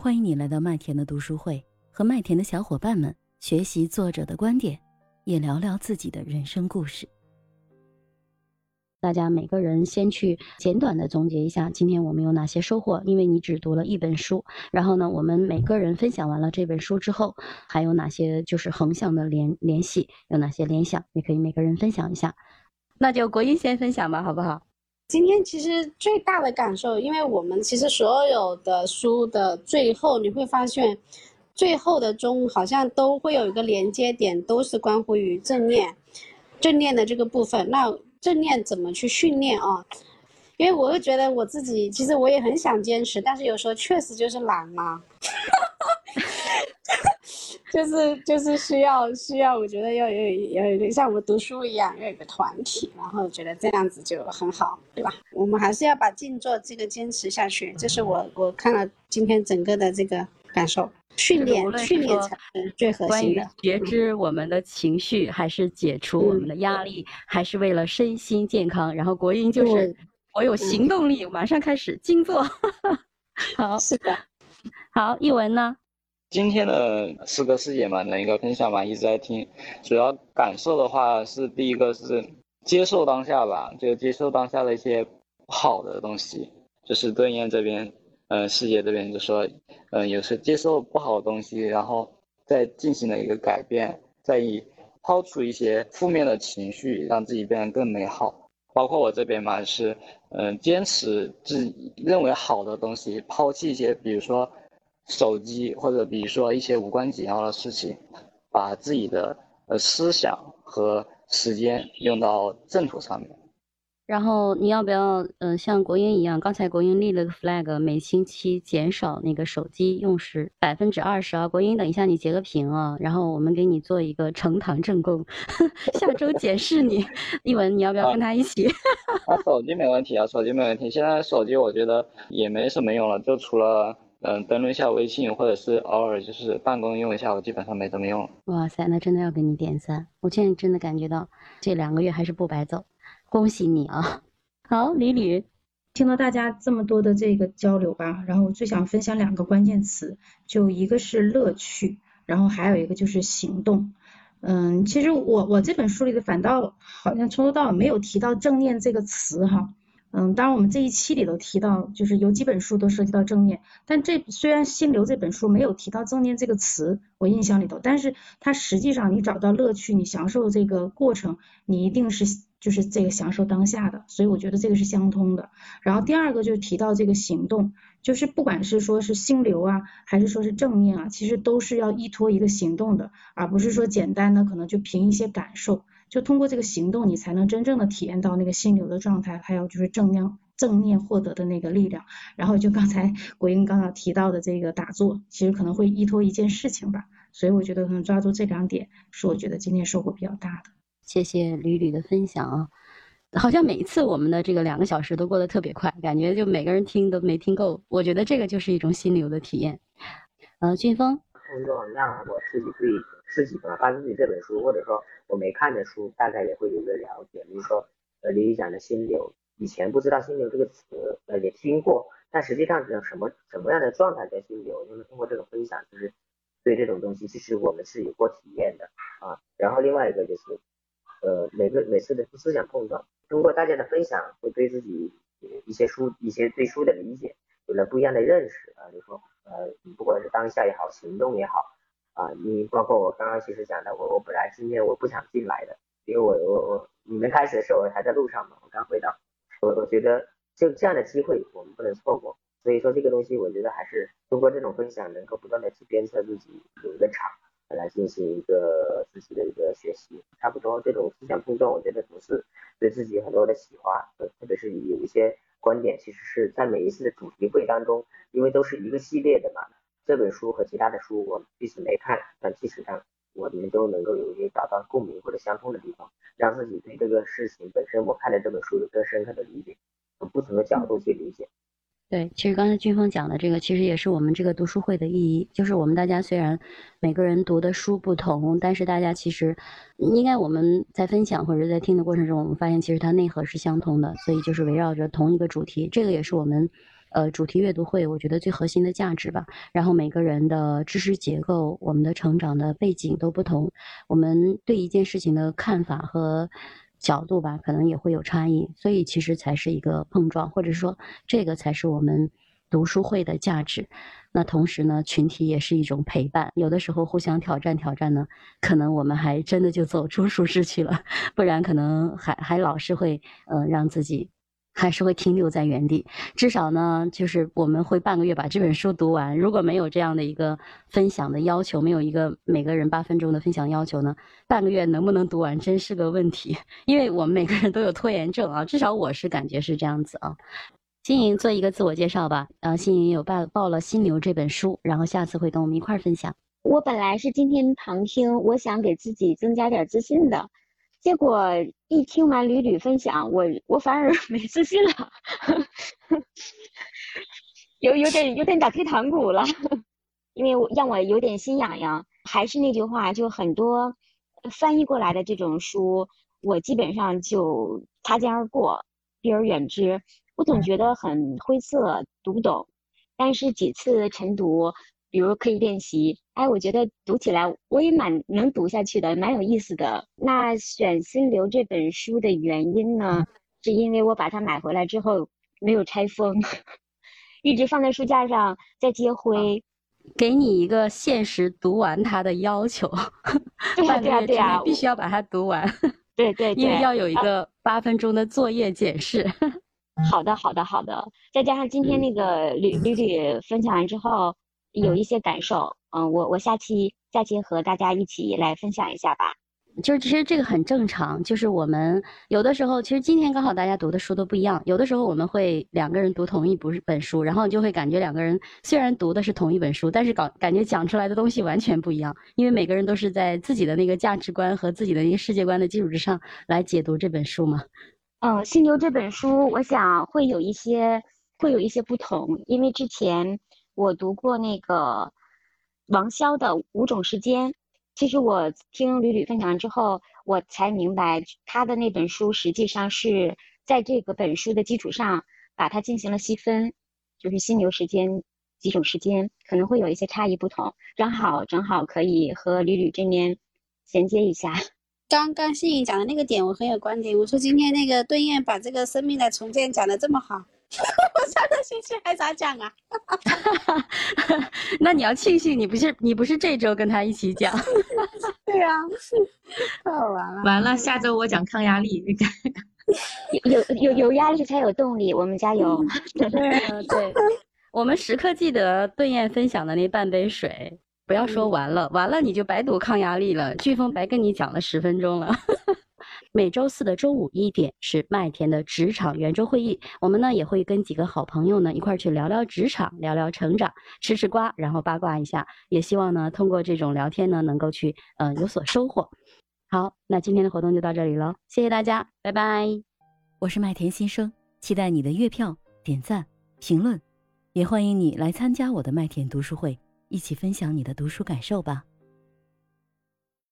欢迎你来到麦田的读书会，和麦田的小伙伴们学习作者的观点，也聊聊自己的人生故事。大家每个人先去简短的总结一下，今天我们有哪些收获？因为你只读了一本书，然后呢，我们每个人分享完了这本书之后，还有哪些就是横向的联联系？有哪些联想？也可以每个人分享一下。那就国英先分享吧，好不好？今天其实最大的感受，因为我们其实所有的书的最后，你会发现，最后的中好像都会有一个连接点，都是关乎于正念，正念的这个部分。那正念怎么去训练啊？因为我会觉得我自己，其实我也很想坚持，但是有时候确实就是懒嘛。就是就是需要需要，我觉得要有要有点像我们读书一样，要有个团体，然后觉得这样子就很好，对吧？我们还是要把静坐这个坚持下去，这是我我看了今天整个的这个感受。训练训练才是最核心的。觉知我们的情绪，还是解除我们的压力，还是为了身心健康？然后国英就是我有行动力，马上开始静坐。好，是的。好，译文呢？今天的诗歌师姐们，的一个分享嘛，一直在听。主要感受的话是，第一个是接受当下吧，就接受当下的一些不好的东西。就是对燕这边，嗯，师姐这边就说，嗯，有时接受不好的东西，然后再进行了一个改变，再以抛出一些负面的情绪，让自己变得更美好。包括我这边嘛，是嗯，坚持自己认为好的东西，抛弃一些，比如说。手机或者比如说一些无关紧要的事情，把自己的呃思想和时间用到正途上面。然后你要不要嗯像国英一样？刚才国英立了个 flag，每星期减少那个手机用时百分之二十啊。国英，等一下你截个屏啊，然后我们给你做一个呈堂证供，下周检视你。一文，你要不要跟他一起？啊，手机没问题啊，手机没问题。现在手机我觉得也没什么用了，就除了。嗯，登录一下微信，或者是偶尔就是办公用一下，我基本上没怎么用。哇塞，那真的要给你点赞！我现在真的感觉到这两个月还是不白走，恭喜你啊！好，李李，听到大家这么多的这个交流吧，然后我最想分享两个关键词，就一个是乐趣，然后还有一个就是行动。嗯，其实我我这本书里的反倒好像从头到尾没有提到正念这个词哈。嗯，当然我们这一期里头提到，就是有几本书都涉及到正念，但这虽然心流这本书没有提到正念这个词，我印象里头，但是它实际上你找到乐趣，你享受这个过程，你一定是就是这个享受当下的，所以我觉得这个是相通的。然后第二个就是提到这个行动，就是不管是说是心流啊，还是说是正念啊，其实都是要依托一个行动的，而不是说简单的可能就凭一些感受。就通过这个行动，你才能真正的体验到那个心流的状态，还有就是正念正念获得的那个力量。然后就刚才 国英刚刚提到的这个打坐，其实可能会依托一件事情吧。所以我觉得可能抓住这两点，是我觉得今天收获比较大的。谢谢吕吕的分享啊，好像每一次我们的这个两个小时都过得特别快，感觉就每个人听都没听够。我觉得这个就是一种心流的体验。呃，俊峰，工作让我自己对自己吧，发自己这本书，或者说。我没看的书，大概也会有一个了解。比如说，呃，李宇讲的心流，以前不知道心流这个词，呃，也听过，但实际上是什么什么样的状态叫心流？因为通过这种分享，就是对这种东西，其实我们是有过体验的啊。然后另外一个就是，呃，每个每次的思想碰撞，通过大家的分享，会对自己一些书、一些对书的理解有了不一样的认识啊。就说，呃，你不管是当下也好，行动也好。啊，你包括我刚刚其实讲的，我我本来今天我不想进来的，因为我我我你们开始的时候还在路上嘛，我刚回到，我我觉得就这样的机会我们不能错过，所以说这个东西我觉得还是通过这种分享，能够不断的去鞭策自己有一个场来进行一个自己的一个学习，差不多这种思想碰撞，我觉得总是对自己很多的启发，特别是有一些观点，其实是在每一次的主题会当中，因为都是一个系列的嘛。这本书和其他的书，我即使没看，但其实上我们都能够有一些找到共鸣或者相通的地方，让自己对这个事情本身，我看的这本书有更深刻的理解，从不同的角度去理解。对，其实刚才俊峰讲的这个，其实也是我们这个读书会的意义，就是我们大家虽然每个人读的书不同，但是大家其实应该我们在分享或者在听的过程中，我们发现其实它内核是相通的，所以就是围绕着同一个主题，这个也是我们。呃主题阅读会，我觉得最核心的价值吧。然后每个人的知识结构、我们的成长的背景都不同，我们对一件事情的看法和角度吧，可能也会有差异。所以其实才是一个碰撞，或者说这个才是我们读书会的价值。那同时呢，群体也是一种陪伴，有的时候互相挑战挑战呢，可能我们还真的就走出舒适区了，不然可能还还老是会，嗯，让自己还是会停留在原地。至少呢，就是我们会半个月把这本书读完。如果没有这样的一个分享的要求，没有一个每个人八分钟的分享要求呢，半个月能不能读完真是个问题。因为我们每个人都有拖延症啊，至少我是感觉是这样子啊。新颖做一个自我介绍吧。呃，新颖有报报了《心流》这本书，然后下次会跟我们一块儿分享。我本来是今天旁听，我想给自己增加点自信的，结果一听完屡屡分享，我我反而 没自信了，有有点有点打退堂鼓了，因为我让我有点心痒痒。还是那句话，就很多翻译过来的这种书，我基本上就擦肩而过，避而远之。我总觉得很晦涩，读不懂。但是几次晨读，比如可以练习，哎，我觉得读起来我也蛮能读下去的，蛮有意思的。那选《心流》这本书的原因呢，是因为我把它买回来之后没有拆封，一直放在书架上在接灰。给你一个限时读完它的要求，对呀对呀对呀，必须要把它读完。对对对，因为要有一个八分钟的作业检视。好的，好的，好的。再加上今天那个吕吕吕分享完之后，有一些感受。嗯，我我下期下期和大家一起来分享一下吧。就是其实这个很正常，就是我们有的时候，其实今天刚好大家读的书都不一样。有的时候我们会两个人读同一不是本书，然后就会感觉两个人虽然读的是同一本书，但是感感觉讲出来的东西完全不一样，因为每个人都是在自己的那个价值观和自己的一个世界观的基础之上来解读这本书嘛。嗯，《心流》这本书，我想会有一些会有一些不同，因为之前我读过那个王潇的《五种时间》，其实我听吕吕分享之后，我才明白他的那本书实际上是在这个本书的基础上把它进行了细分，就是心流时间几种时间可能会有一些差异不同，正好正好可以和吕吕这边衔接一下。刚刚信颖讲的那个点，我很有观点。我说今天那个顿燕把这个生命的重建讲的这么好，上个星期还咋讲啊？那你要庆幸你不是你不是这周跟他一起讲。对啊，太好玩了。完了，下周我讲抗压力。有有有有压力才有动力，我们加油。对对，我们时刻记得顿燕分享的那半杯水。不要说完了，完了你就白读抗压力了。飓风白跟你讲了十分钟了。每周四的中午一点是麦田的职场圆桌会议，我们呢也会跟几个好朋友呢一块去聊聊职场，聊聊成长，吃吃瓜，然后八卦一下。也希望呢通过这种聊天呢能够去嗯有所收获。好，那今天的活动就到这里了，谢谢大家，拜拜。我是麦田新生，期待你的月票、点赞、评论，也欢迎你来参加我的麦田读书会。一起分享你的读书感受吧。